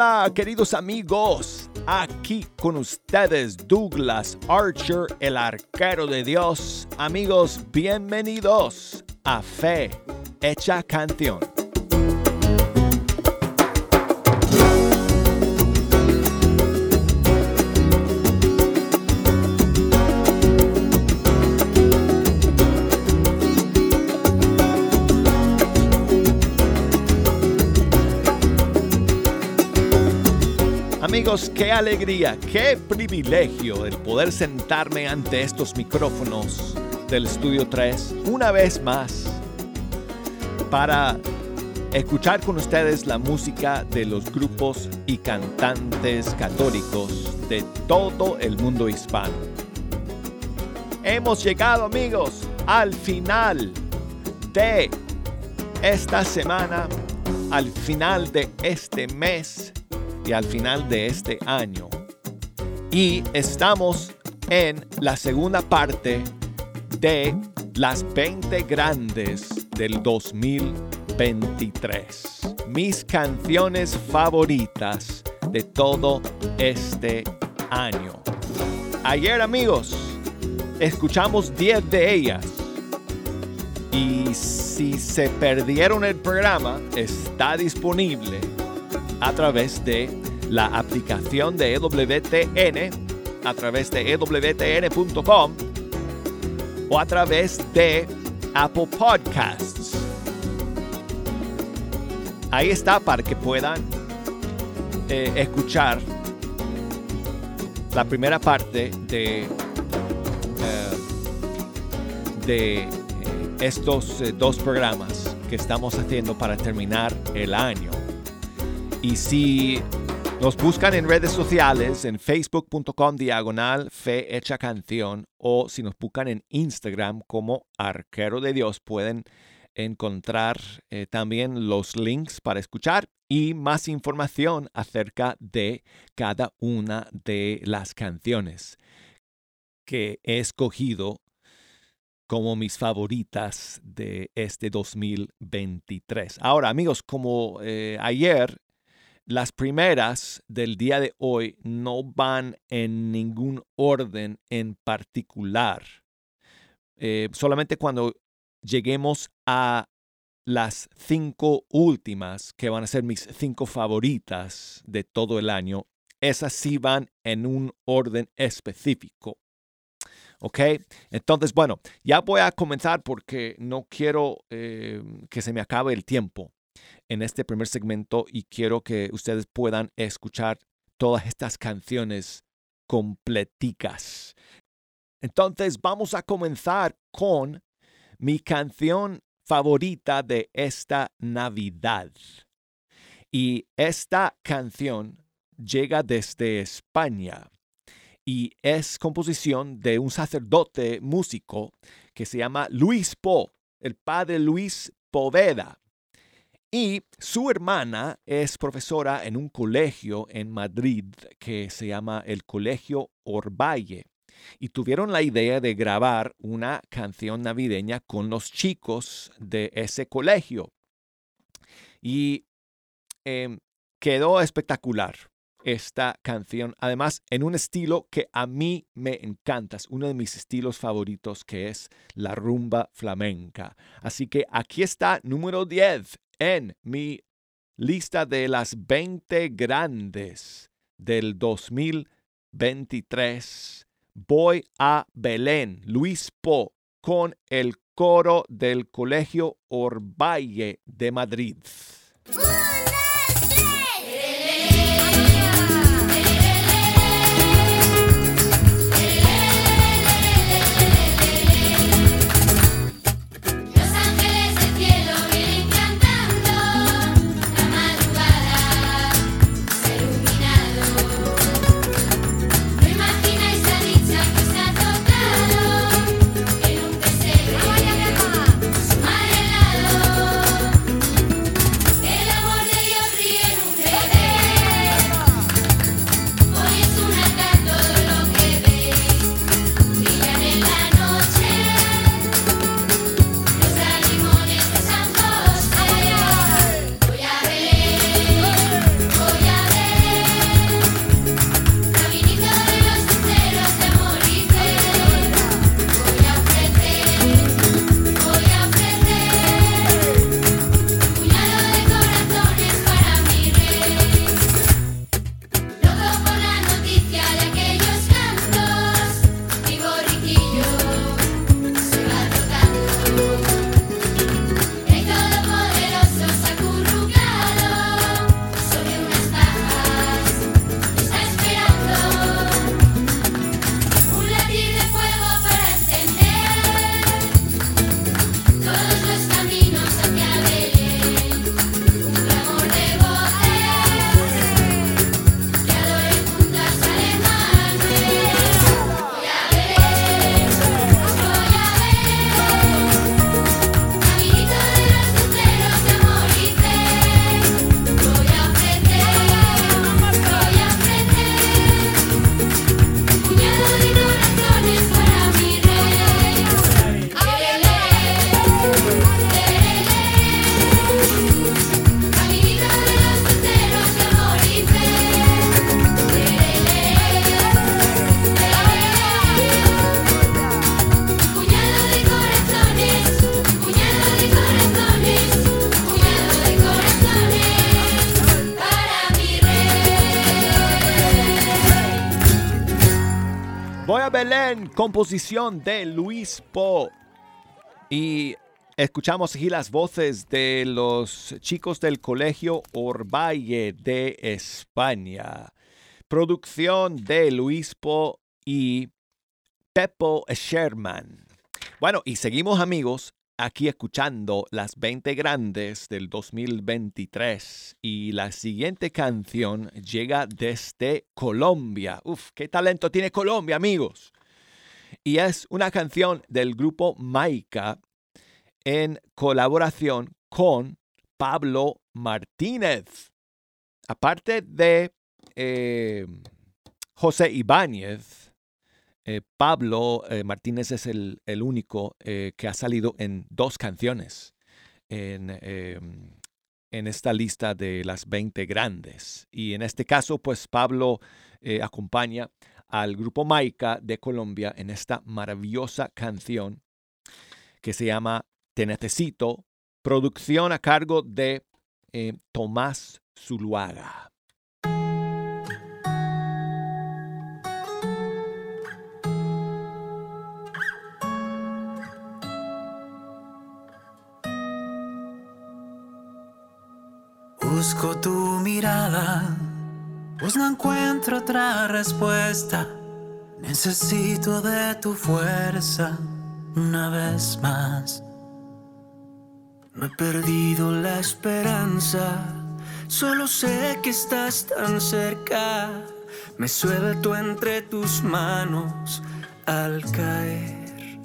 Hola, queridos amigos. Aquí con ustedes Douglas Archer, el arquero de Dios. Amigos, bienvenidos a Fe Hecha Canción. Qué alegría, qué privilegio el poder sentarme ante estos micrófonos del Estudio 3 una vez más para escuchar con ustedes la música de los grupos y cantantes católicos de todo el mundo hispano. Hemos llegado amigos al final de esta semana, al final de este mes al final de este año. Y estamos en la segunda parte de las 20 grandes del 2023. Mis canciones favoritas de todo este año. Ayer amigos, escuchamos 10 de ellas. Y si se perdieron el programa, está disponible a través de la aplicación de EWTN, a través de EWTN.com o a través de Apple Podcasts. Ahí está para que puedan eh, escuchar la primera parte de, eh, de eh, estos dos programas que estamos haciendo para terminar el año. Y si nos buscan en redes sociales, en facebook.com diagonal fe hecha canción, o si nos buscan en Instagram como arquero de Dios, pueden encontrar eh, también los links para escuchar y más información acerca de cada una de las canciones que he escogido como mis favoritas de este 2023. Ahora, amigos, como eh, ayer las primeras del día de hoy no van en ningún orden en particular. Eh, solamente cuando lleguemos a las cinco últimas, que van a ser mis cinco favoritas de todo el año, esas sí van en un orden específico. ¿Ok? Entonces, bueno, ya voy a comenzar porque no quiero eh, que se me acabe el tiempo en este primer segmento y quiero que ustedes puedan escuchar todas estas canciones completicas. Entonces vamos a comenzar con mi canción favorita de esta Navidad. Y esta canción llega desde España y es composición de un sacerdote músico que se llama Luis Po, el padre Luis Poveda. Y su hermana es profesora en un colegio en Madrid que se llama el Colegio Orvalle. Y tuvieron la idea de grabar una canción navideña con los chicos de ese colegio. Y em, quedó espectacular esta canción, además en un estilo que a mí me encanta, es uno de mis estilos favoritos que es la rumba flamenca. Así que aquí está número 10 en mi lista de las 20 grandes del 2023. Voy a Belén, Luis Po, con el coro del Colegio Orvalle de Madrid. María composición de Luis Po. Y escuchamos aquí las voces de los chicos del Colegio Orvalle de España. Producción de Luis Po y Peppo Sherman. Bueno, y seguimos amigos aquí escuchando las 20 grandes del 2023 y la siguiente canción llega desde Colombia. Uf, qué talento tiene Colombia, amigos. Y es una canción del grupo Maika en colaboración con Pablo Martínez. Aparte de eh, José Ibáñez, eh, Pablo eh, Martínez es el, único que ha salido en dos canciones en, em, en, esta lista de las 20 grandes. Y en este caso, pues Pablo acompaña al grupo Maica de Colombia en esta maravillosa canción que se llama Te Necesito, producción a cargo de Tomás Zuluaga. Busco tu mirada, pues no encuentro otra respuesta. Necesito de tu fuerza una vez más. No he perdido la esperanza, solo sé que estás tan cerca. Me suelto entre tus manos al caer.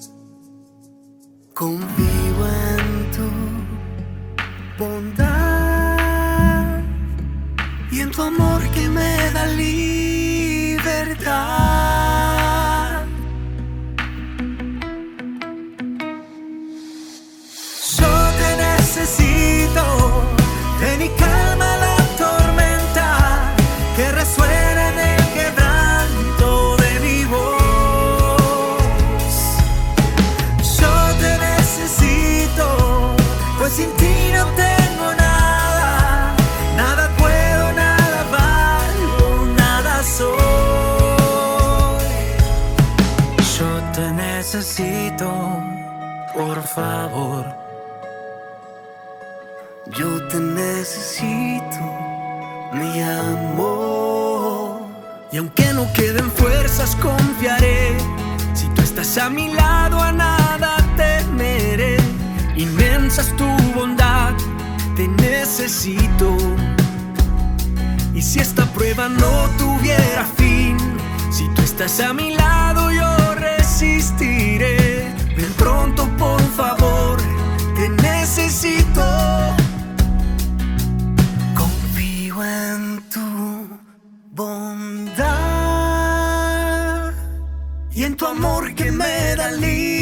A mi lado, a nada temeré. Inmensa es tu bondad, te necesito. Y si esta prueba no tuviera fin, si tú estás a mi lado, yo resistiré. Ven pronto, por favor, te necesito. Tu amor que me da por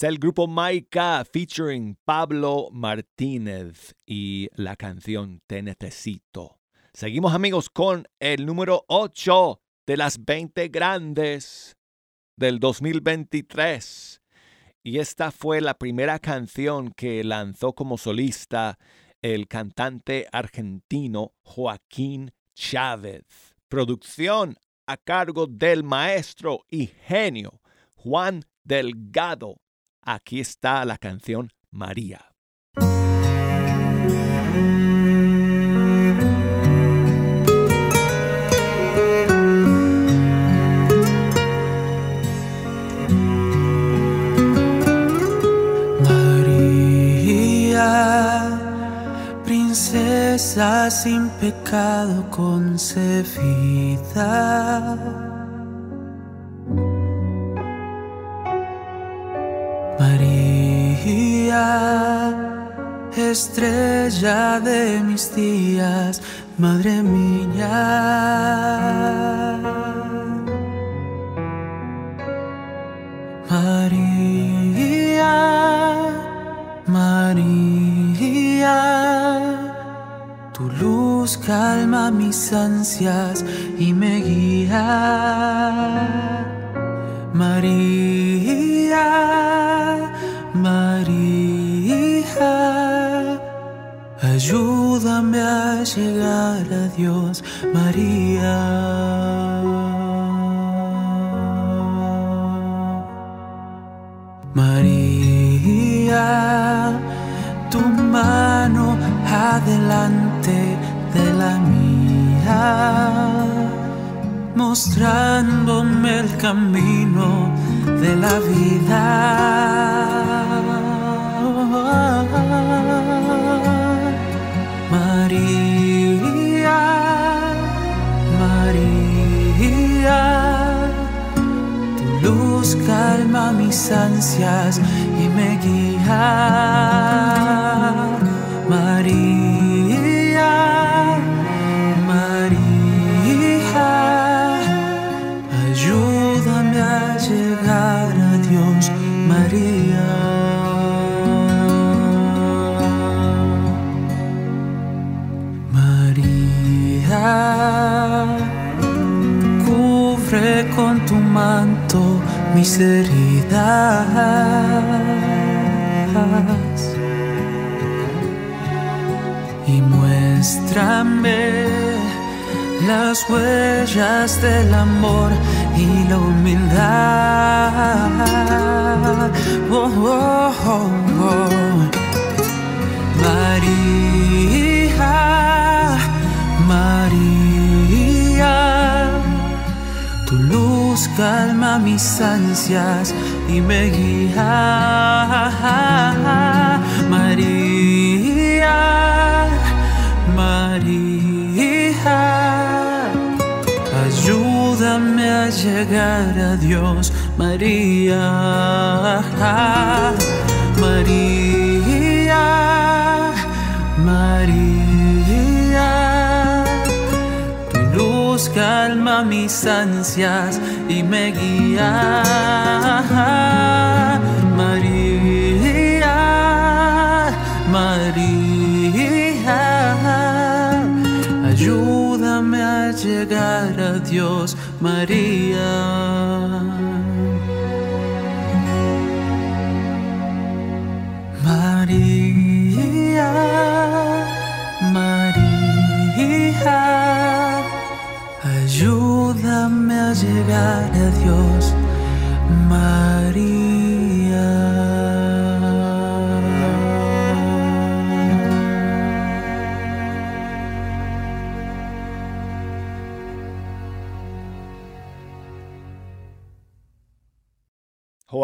El grupo Maika featuring Pablo Martínez y la canción Te Necesito. Seguimos amigos con el número 8 de las 20 grandes del 2023 y esta fue la primera canción que lanzó como solista el cantante argentino Joaquín Chávez. Producción a cargo del maestro y genio Juan Delgado. Aquí está la canción María. sin pecado concebida. María, estrella de mis días, Madre mía. María, María. Tu luz calma mis ansias y me guía. María, María, ayúdame a llegar a Dios, María. María, tu mano adelante de la mía, mostrándome el camino de la vida. María, María, tu luz calma mis ansias y me guía. Mis heridas y muéstrame las huellas del amor y la humildad. Oh, oh, oh, María, calma mis ansias y me guía. María. María, ayúdame a llegar a Dios, María, María, María, tu luz calma mis ansias y me guía, María, María, ayúdame a llegar a Dios, María.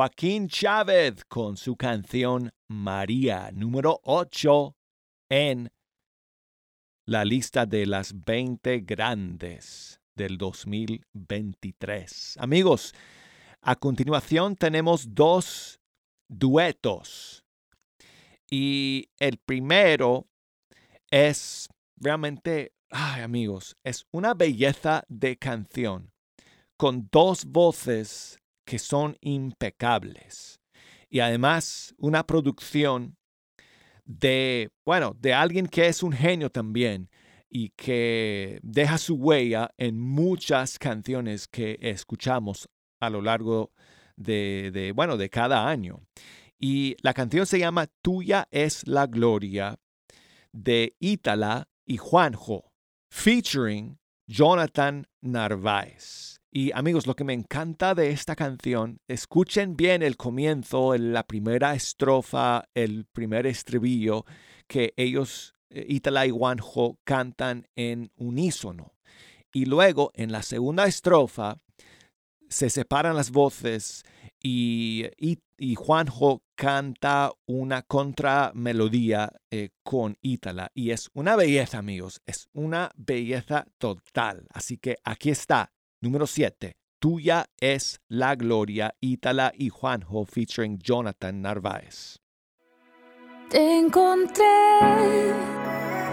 Joaquín Chávez con su canción María, número 8 en la lista de las 20 grandes del 2023. Amigos, a continuación tenemos dos duetos. Y el primero es realmente, ay amigos, es una belleza de canción con dos voces que son impecables. Y además una producción de, bueno, de alguien que es un genio también y que deja su huella en muchas canciones que escuchamos a lo largo de, bueno, de cada año. Y la canción se llama Tuya es la Gloria de Ítala y Juanjo, featuring Jonathan Narváez. Y amigos, lo que me encanta de esta canción, escuchen bien el comienzo, la primera estrofa, el primer estribillo que ellos, eh, Ítala y Juanjo, cantan en unísono. Y luego en la segunda estrofa se separan las voces y, y, Juanjo canta una contramelodía eh, con Ítala. Y es una belleza, amigos, es una belleza total. Así que aquí está, número 7. Tuya es la gloria, Ítala y Juanjo featuring Jonathan Narváez. Te encontré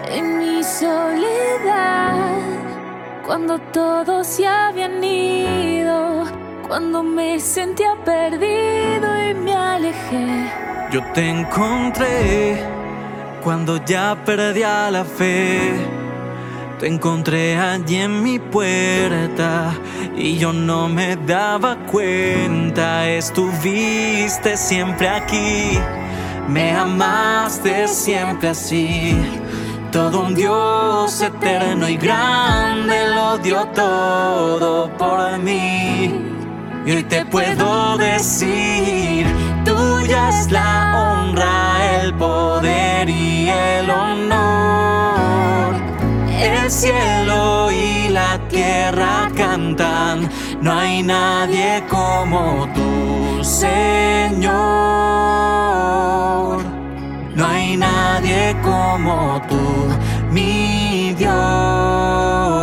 en mi soledad cuando todos se habían ido, cuando me sentía perdido y me alejé. Yo te encontré cuando ya perdía la fe. Te encontré allí en mi puerta y yo no me daba cuenta. Estuviste siempre aquí, me amaste siempre así todo un Dios eterno y grande lo dio todo por mí. Y hoy te puedo decir, tuya es la honra, el poder y el honor. El cielo y la tierra cantan, no hay nadie como tú, Señor. No hay nadie como tú, mi Dios.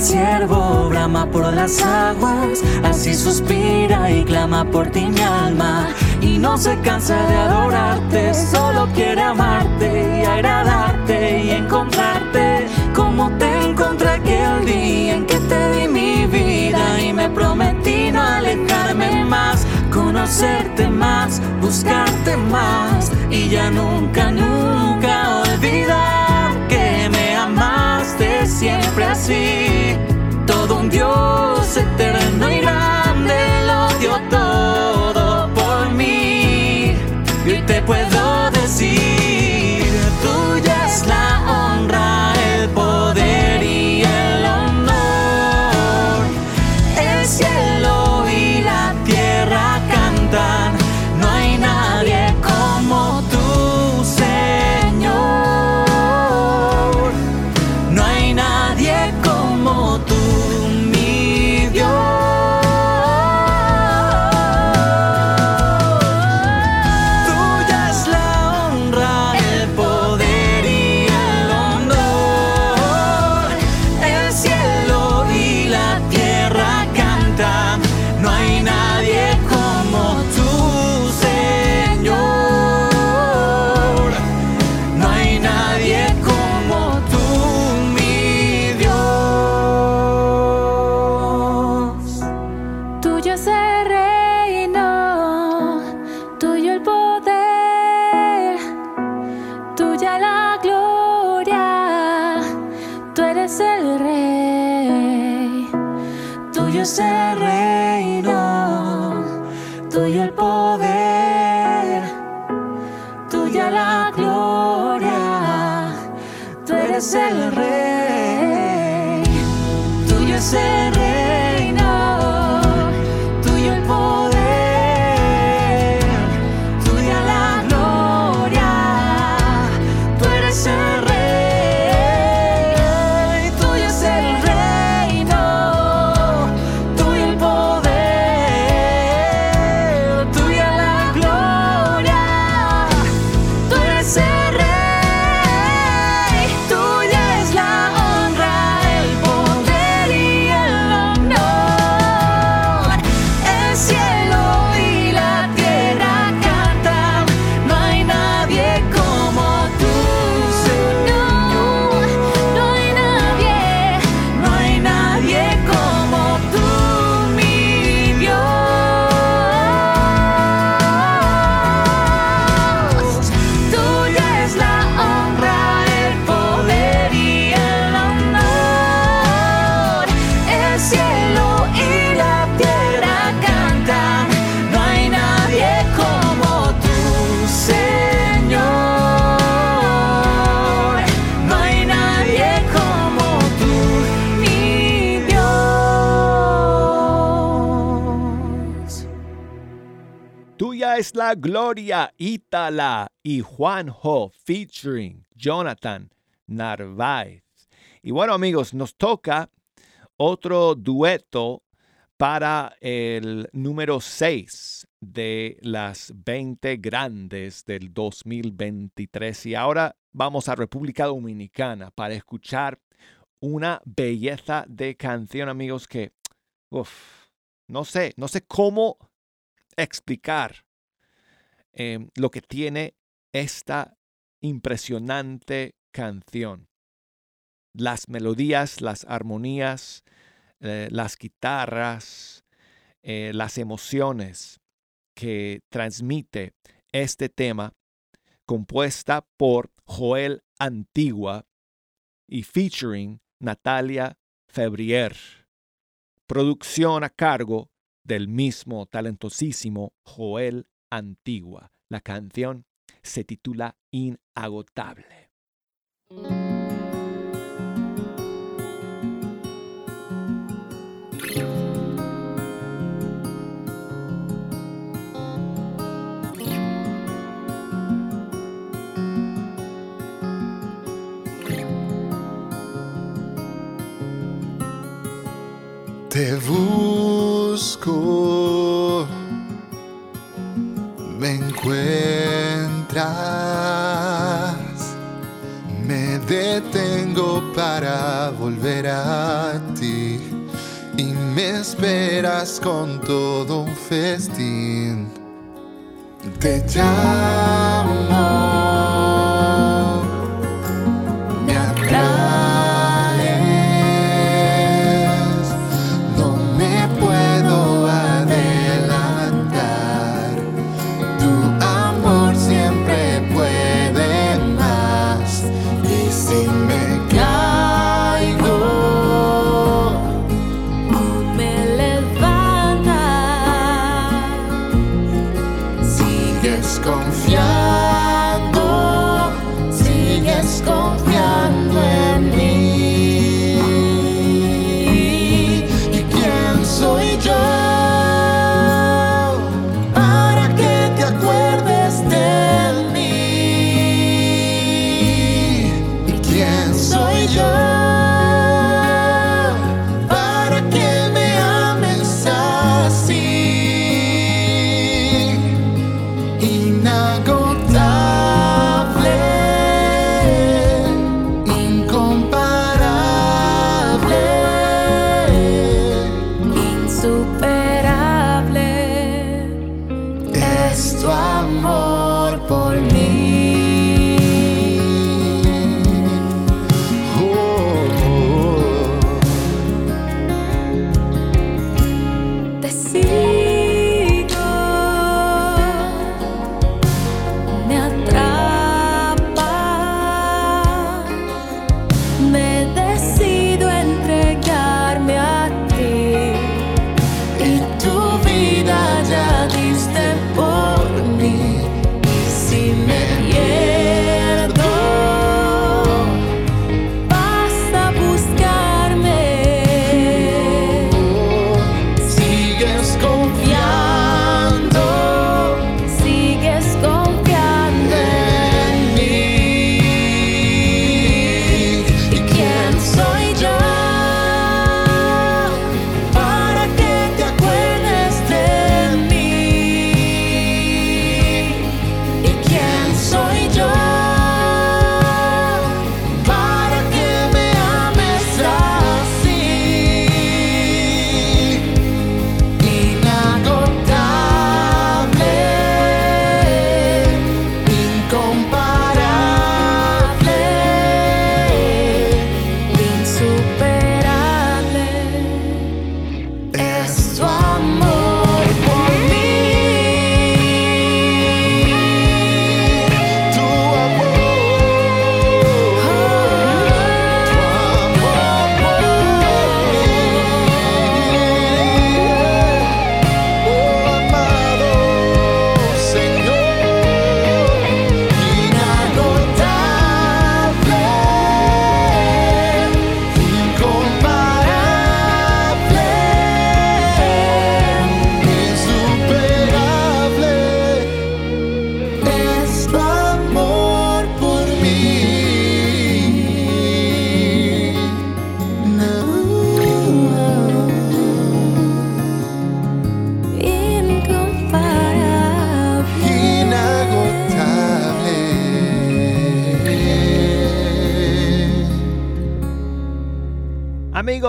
El ciervo brama por las aguas, así suspira y clama por ti mi alma. Y no se cansa de adorarte, solo quiere amarte y agradarte y encontrarte como te encontré aquel día en que te di mi vida y me prometí no alejarme más, conocerte más, buscarte más y ya nunca, nunca olvidar que me amaste siempre así. Gloria, tú eres el rey, tuyo es el reino, gloria, Ítala y Juanjo featuring Jonathan Narváez. Y bueno amigos, nos toca otro dueto para el número 6 de las 20 grandes del 2023. Y ahora vamos a República Dominicana para escuchar una belleza de canción, amigos, que, no sé, no sé cómo explicar em, lo que tiene esta impresionante canción. Las melodías, las armonías, eh, las guitarras, eh, las emociones que transmite este tema, compuesta por Joel Antigua y featuring Natalia Febrier. Producción a cargo del mismo talentosísimo Joel Antigua. La canción se titula Inagotable. Te busco, encuentras, me detengo para volver a ti y me esperas con todo un festín. Te llamo.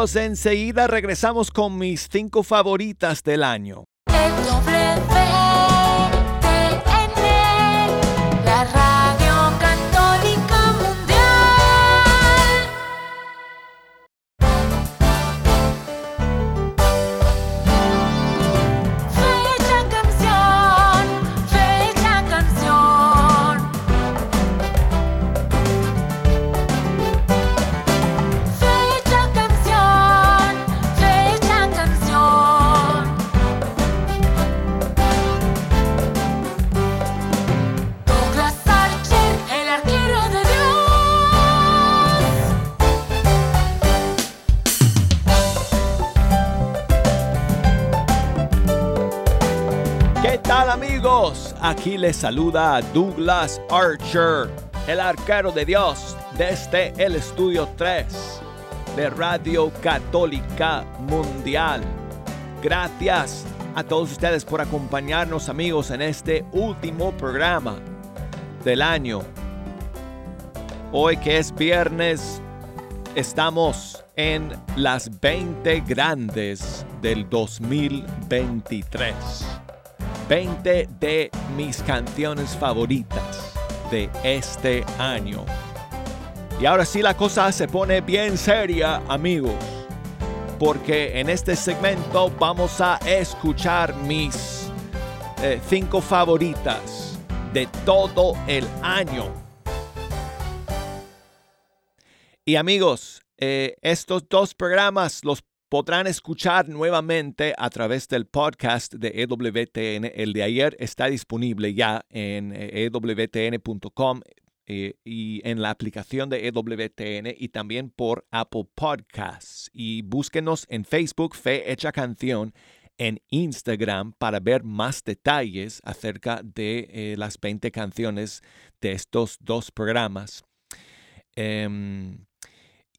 Enseguida regresamos con mis cinco favoritas del año. Aquí les saluda Douglas Archer, el arquero de Dios, desde el estudio 3 de Radio Católica Mundial. Gracias a todos ustedes por acompañarnos amigos en este último programa del año. Hoy que es viernes, estamos en las 20 grandes del 2023. 20 de mis canciones favoritas de este año. Y ahora sí la cosa se pone bien seria, amigos, porque en este segmento vamos a escuchar mis 5 eh, favoritas de todo el año. Y amigos, eh, estos dos programas los podrán escuchar nuevamente a través del podcast de EWTN. El de ayer está disponible ya en ewtn.com eh, y en la aplicación de EWTN y también por Apple Podcasts. Y búsquenos en Facebook Fe Hecha Canción, en Instagram para ver más detalles acerca de eh, las 20 canciones de estos dos programas. Em,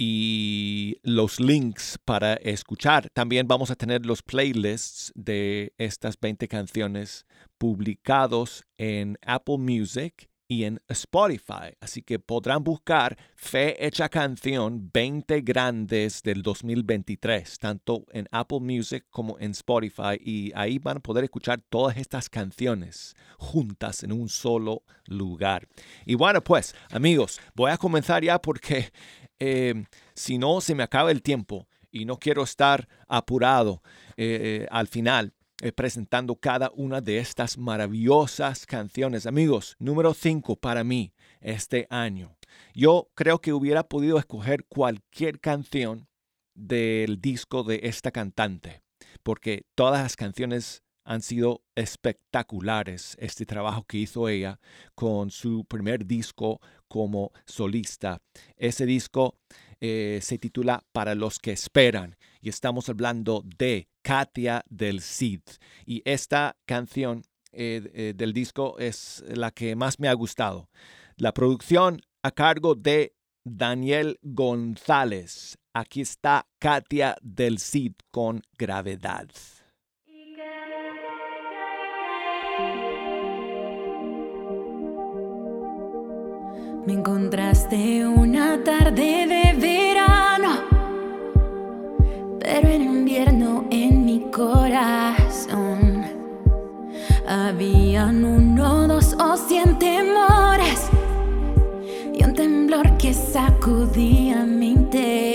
y los links para escuchar. También vamos a tener los playlists de estas 20 canciones publicados en Apple Music y en Spotify. Así que podrán buscar Fe Hecha Canción 20 Grandes del 2023, tanto en Apple Music como en Spotify. Y ahí van a poder escuchar todas estas canciones juntas en un solo lugar. Y bueno, pues amigos, voy a comenzar ya porque Em, si no se me acaba el tiempo y no quiero estar apurado eh, eh, al final eh, presentando cada una de estas maravillosas canciones. Amigos, número 5 para mí este año. Yo creo que hubiera podido escoger cualquier canción del disco de esta cantante, porque todas las canciones han sido espectaculares este trabajo que hizo ella con su primer disco como solista. Ese disco eh, se titula Para los que esperan y estamos hablando de Katia del Cid. Y esta canción eh, eh, del disco es la que más me ha gustado. La producción a cargo de Daniel González. Aquí está Katia del Cid con gravedad. Me encontraste una tarde de verano, pero en invierno en mi corazón habían uno, dos o cien temores y un temblor que sacudía mi interior.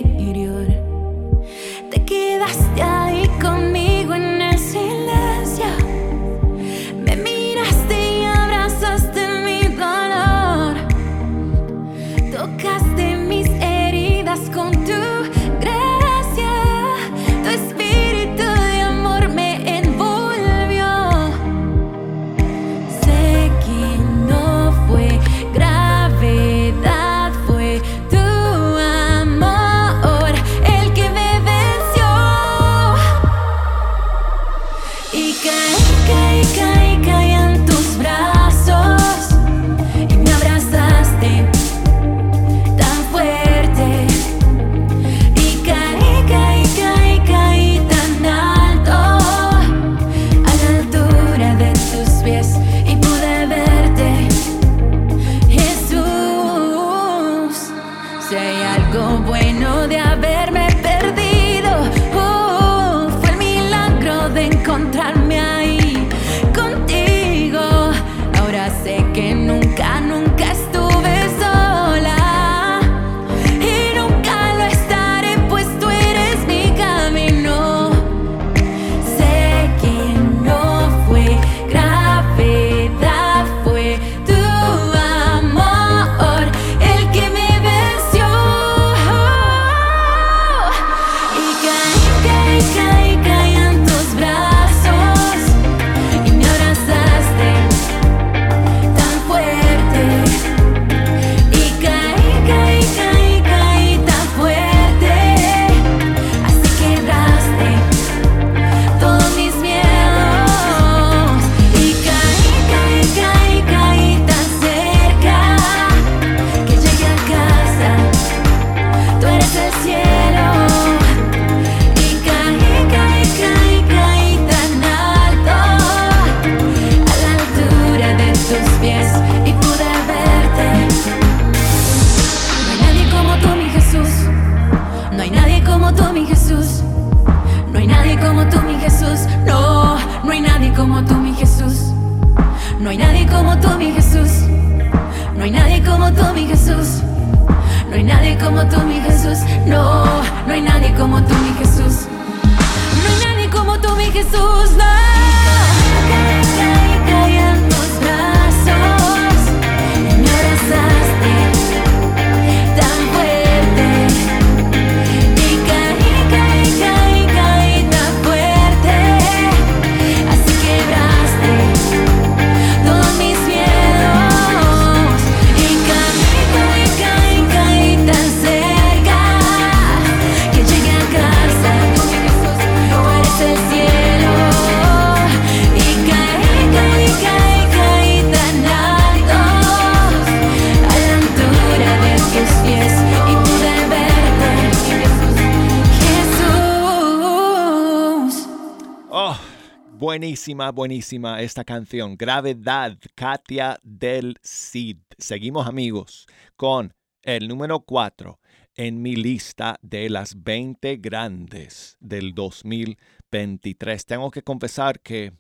Buenísima, buenísima esta canción. Gravedad, Katia del Cid. Seguimos amigos con el número 4 en mi lista de las 20 grandes del 2023. Tengo que confesar que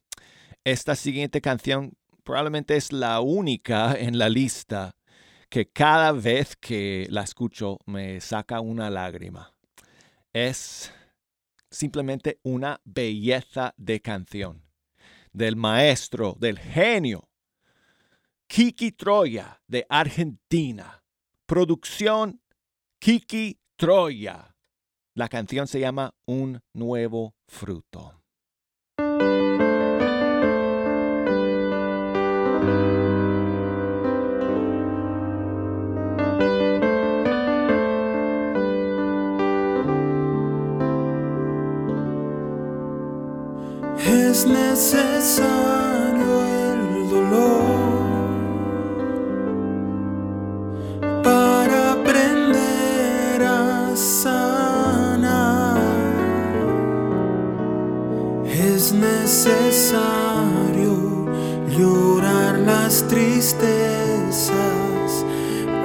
esta siguiente canción probablemente es la única en la lista que cada vez que la escucho me saca una lágrima. Es simplemente una belleza de canción del maestro, del genio. Kiki Troya de Argentina. Producción Kiki Troya. La canción se llama Un nuevo fruto. Es necesario el dolor para aprender a sanar. Es necesario llorar las tristezas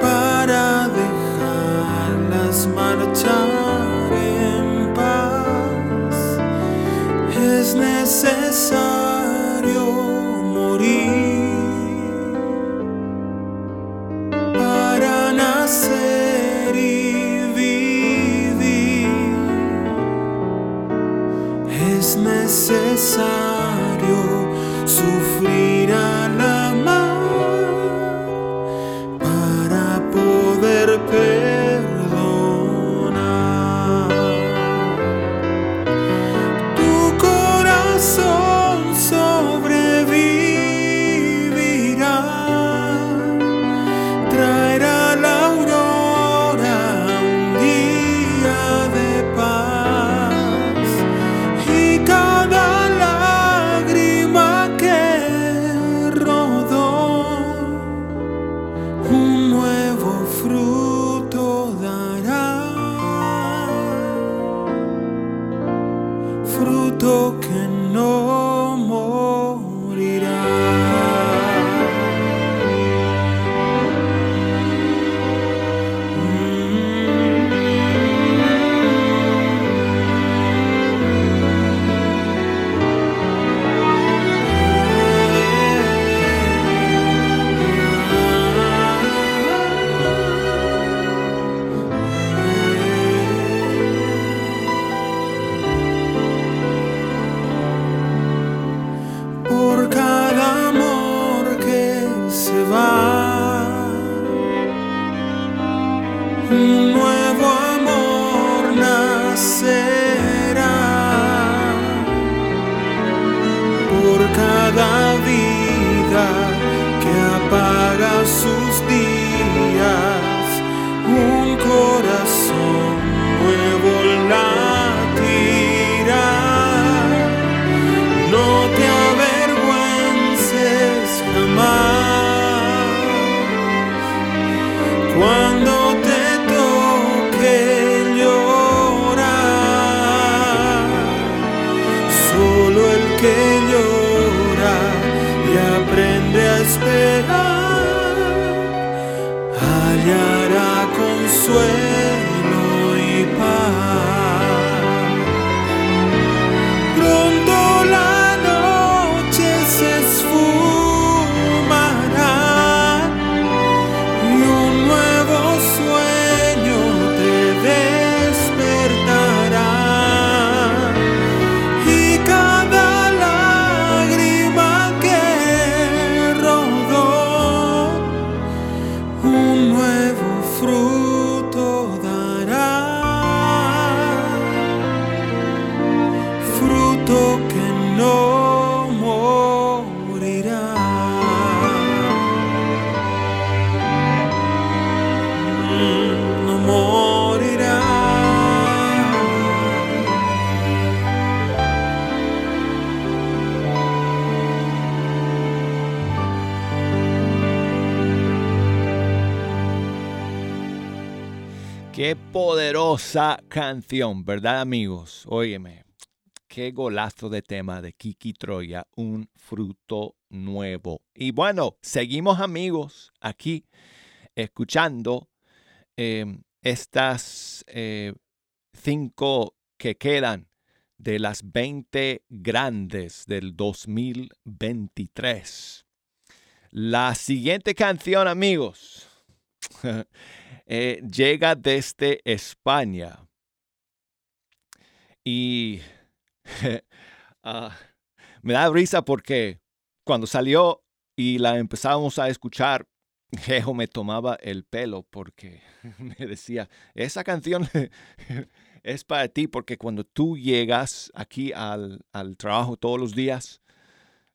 para dejarlas marchar. Poderosa canción, ¿verdad amigos? Óyeme, qué golazo de tema de Kiki Troya, un fruto nuevo. Y bueno, seguimos amigos aquí escuchando em, estas eh, cinco que quedan de las 20 grandes del 2023. La siguiente canción, amigos. Eh, llega desde España. Y ah, me da risa porque cuando salió y la empezamos a escuchar, Jejo me tomaba el pelo porque me decía, esa canción es para ti porque cuando tú llegas aquí al, trabajo todos los días,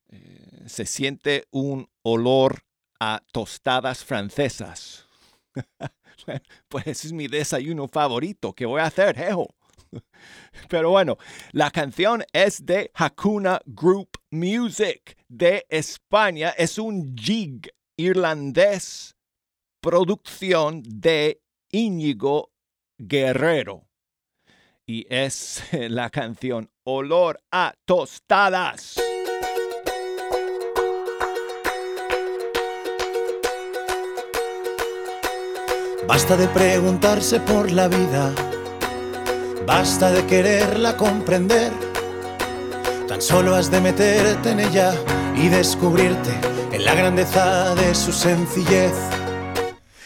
eh, se siente un olor a tostadas francesas. pues ese es mi desayuno favorito. ¿Qué voy a hacer, jejo? Pero bueno, la canción es de Hakuna Group Music de España. Es un jig irlandés, producción de Íñigo Guerrero. Y es la canción Olor a Tostadas. Basta de preguntarse por la vida, basta de quererla comprender. Tan solo has de meterte en ella y descubrirte en la grandeza de su sencillez.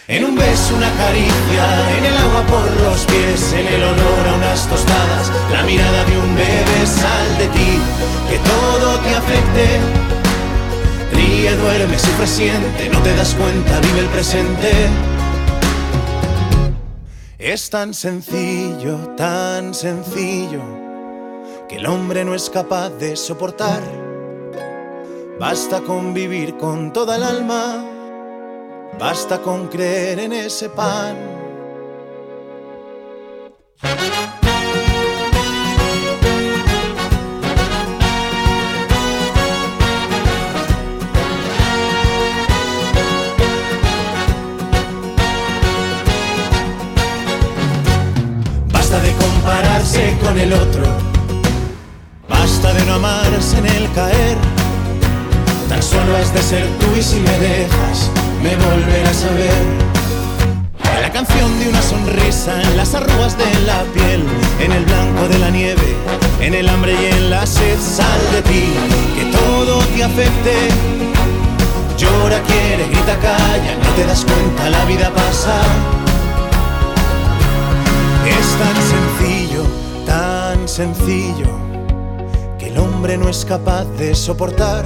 En un beso, una caricia, en el agua por los pies, en el olor a unas tostadas, la mirada de un bebé, sal de ti, que todo te afecte. Ríe, duerme, sufre, siente, no te das cuenta, vive el presente. Es tan sencillo, tan sencillo, que el hombre no es capaz de soportar. Basta con vivir con toda el alma, basta con creer en ese pan. Tú y si me dejas, me volverás a ver. La canción de una sonrisa, en las arrugas de la piel, en el blanco de la nieve, en el hambre y en la sed, sal de ti, que todo te afecte. Llora, quiere, grita, calla, no te das cuenta, la vida pasa. Es tan sencillo tan sencillo que el hombre no es capaz de soportar.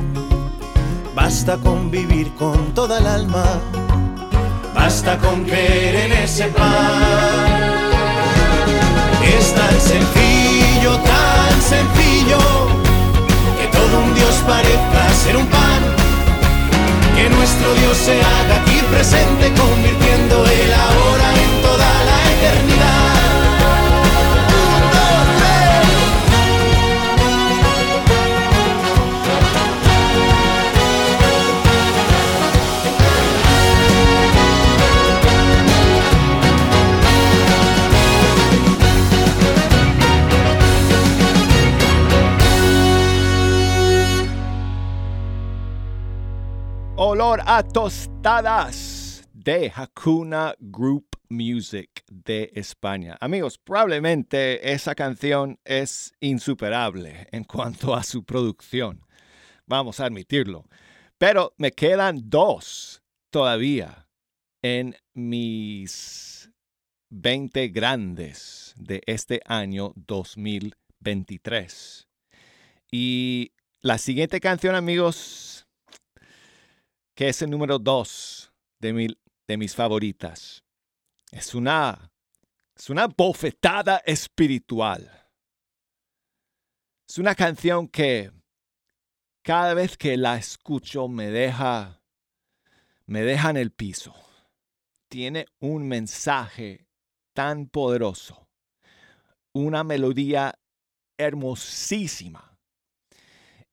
Basta con vivir con toda el alma, basta con creer en ese pan. Es tan sencillo, tan sencillo, que todo un Dios parezca ser un pan. Que nuestro Dios se haga aquí presente, convirtiendo el ahora en toda la eternidad. A tostadas de Hakuna Group Music de España. Amigos, probablemente esa canción es insuperable en cuanto a su producción. Vamos a admitirlo. Pero me quedan dos todavía en mis 20 grandes de este año 2023. Y la siguiente canción, amigos, que es el número dos de, de mis favoritas. Es una, es una bofetada espiritual. Es una canción que cada vez que la escucho me deja, me deja en el piso. Tiene un mensaje tan poderoso, una melodía hermosísima.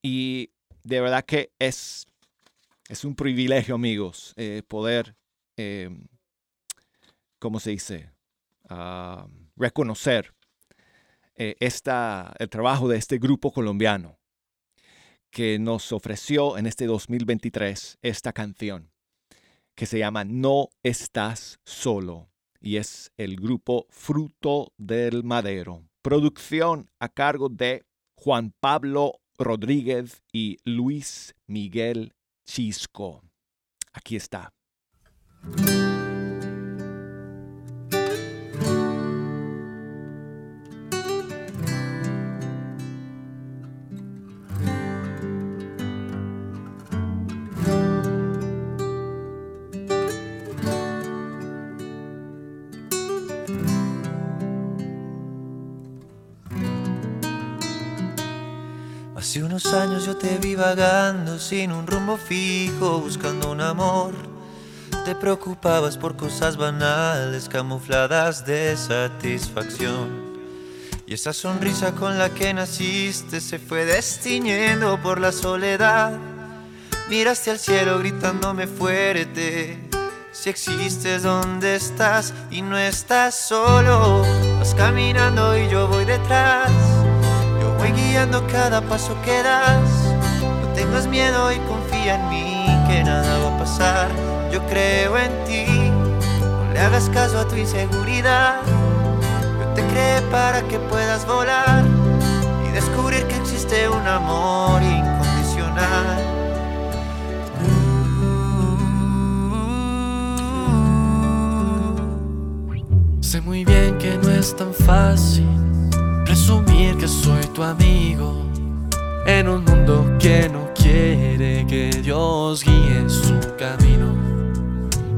Y de verdad que es, es un privilegio, amigos, eh, poder, eh, ¿cómo se dice? Ah, reconocer eh, esta, el trabajo de este grupo colombiano que nos ofreció en este 2023 esta canción que se llama No estás solo y es el grupo Fruto del Madero. Producción a cargo de Juan Pablo Rodríguez y Luis Miguel Chisco. Aquí está. Años yo te vi vagando sin un rumbo fijo, buscando un amor. Te preocupabas por cosas banales, camufladas de satisfacción. Y esa sonrisa con la que naciste se fue destiñendo por la soledad. Miraste al cielo gritándome fuerte. Si existes, ¿dónde estás? Y no estás solo. Vas caminando y yo voy detrás. Voy guiando cada paso que das. No tengas miedo y confía en mí, que nada va a pasar. Yo creo en ti. No le hagas caso a tu inseguridad. Yo te creé para que puedas volar y descubrir que existe un amor incondicional. Sé muy bien que no es tan fácil presumir que soy tu amigo en un mundo que no quiere que Dios guíe su camino.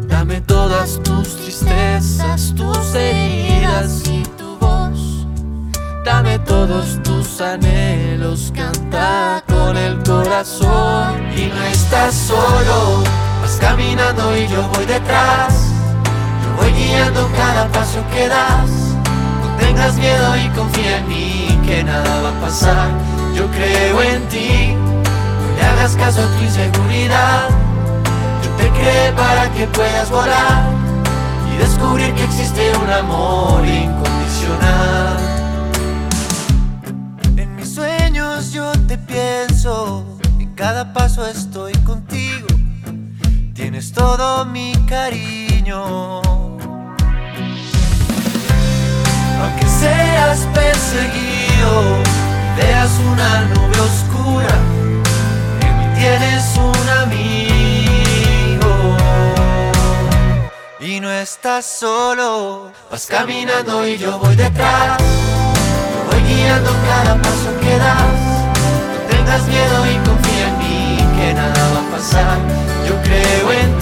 Dame todas tus tristezas, tus heridas y tu voz. Dame todos tus anhelos, canta con el corazón. Y no estás solo, vas caminando y yo voy detrás. Yo voy guiando cada paso que das tengas miedo y confía en mí, que nada va a pasar. Yo creo en ti, no le hagas caso a tu inseguridad. Yo te creé para que puedas volar y descubrir que existe un amor incondicional. En mis sueños yo te pienso, en cada paso estoy contigo. Tienes todo mi cariño seas perseguido, veas una nube oscura, en mí tienes un amigo. Y no estás solo, vas caminando y yo voy detrás, voy guiando cada paso que das. No tengas miedo y confía en mí, que nada va a pasar. Yo creo en ti,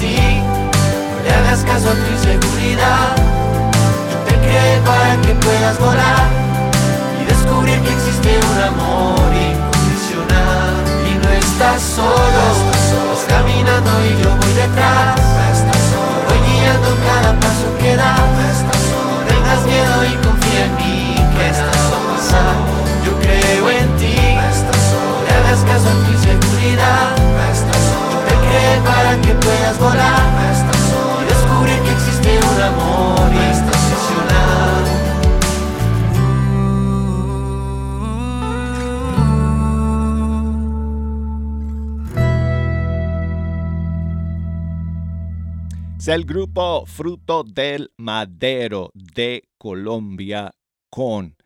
el grupo Fruto del Madero de Colombia con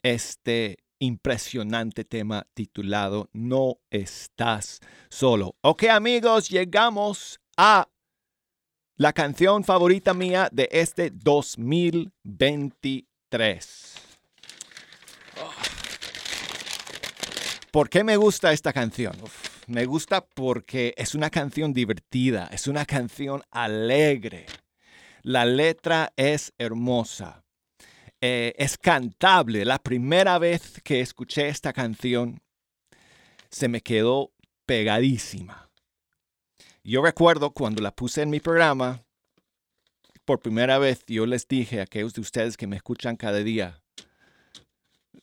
este impresionante tema titulado No estás solo. Ok amigos, llegamos a la canción favorita mía de este 2023. ¿Por qué me gusta esta canción? Me gusta porque es una canción divertida, es una canción alegre. La letra es hermosa. Eh, es cantable. La primera vez que escuché esta canción se me quedó pegadísima. Yo recuerdo cuando la puse en mi programa, por primera vez yo les dije a aquellos de ustedes que me escuchan cada día,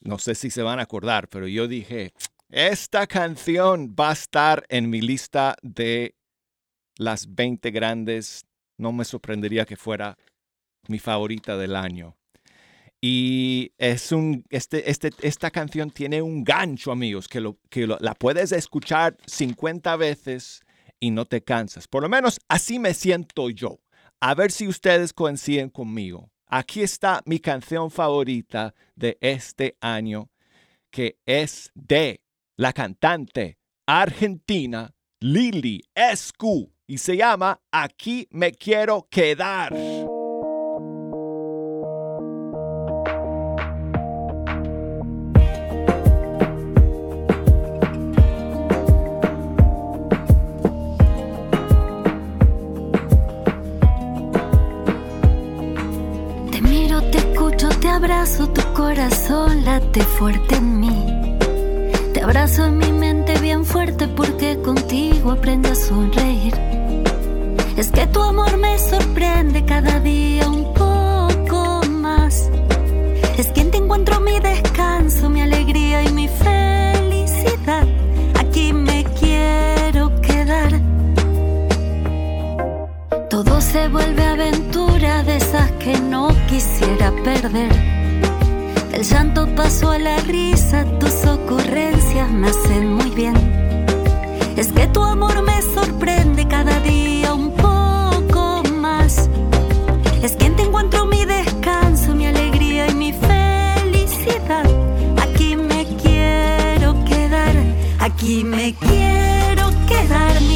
no sé si se van a acordar, pero yo dije, esta canción va a estar en mi lista de las 20 grandes. No me sorprendería que fuera mi favorita del año. Y es un, este, este, esta canción tiene un gancho, amigos, que, lo, que la puedes escuchar 50 veces y no te cansas. Por lo menos así me siento yo. A ver si ustedes coinciden conmigo. Aquí está mi canción favorita de este año, que es de la cantante argentina Lili Escu y se llama Aquí me quiero quedar. Te miro, te escucho, te abrazo, tu corazón late fuerte en mí abrazo mi mente bien fuerte porque contigo aprendo a sonreír. Es que tu amor me sorprende cada día un poco más. Es quien te encuentro mi descanso, mi alegría y mi felicidad. Aquí me quiero quedar. Todo se vuelve aventura de esas que no quisiera perder el llanto pasó a la risa, tus ocurrencias me hacen muy bien. Es que tu amor me sorprende cada día un poco más. Es quien te encuentro mi descanso, mi alegría y mi felicidad. Aquí me quiero quedar, aquí me quiero quedar.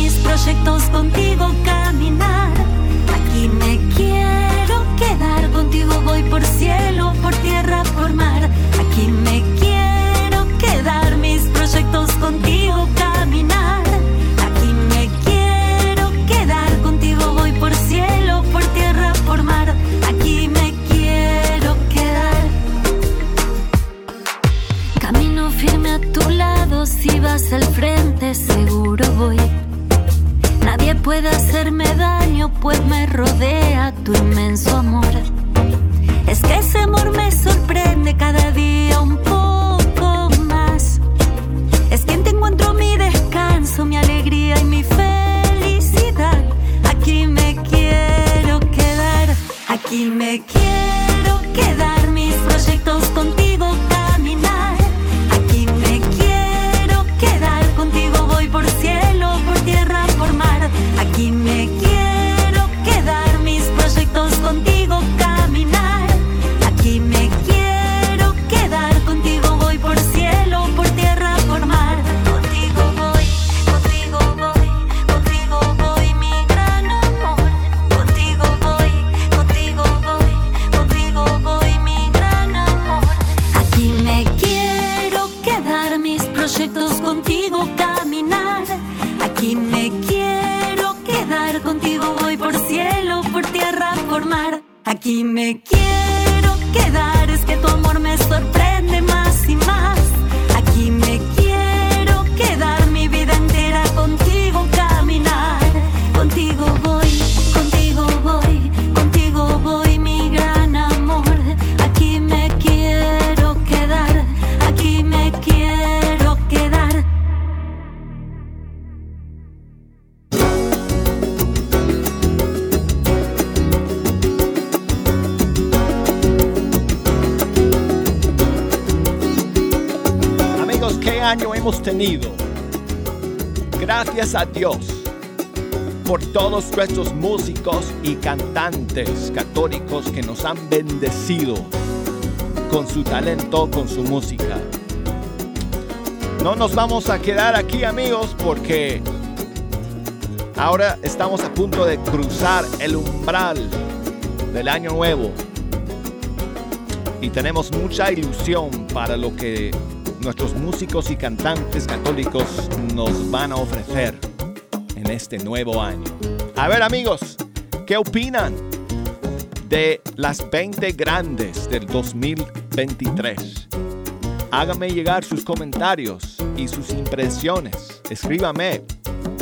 A Dios. por todos nuestros músicos y cantantes católicos que nos han bendecido con su talento, con su música. No nos vamos a quedar aquí amigos porque ahora estamos a punto de cruzar el umbral del año nuevo y tenemos mucha ilusión para lo que nuestros músicos y cantantes católicos nos van a ofrecer en este nuevo año. A ver amigos, ¿qué opinan de las 20 grandes del 2023? Háganme llegar sus comentarios y sus impresiones. Escríbame.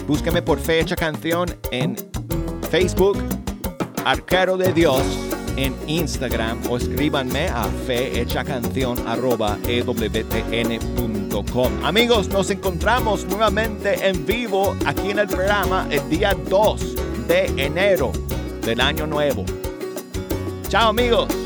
Búsqueme por Fecha Canción en Facebook, Arquero de Dios en Instagram o escríbanme a fehechacancion.ewtn.com. Amigos, nos encontramos nuevamente en vivo aquí en el programa el día 2 de enero del año nuevo. Chao amigos.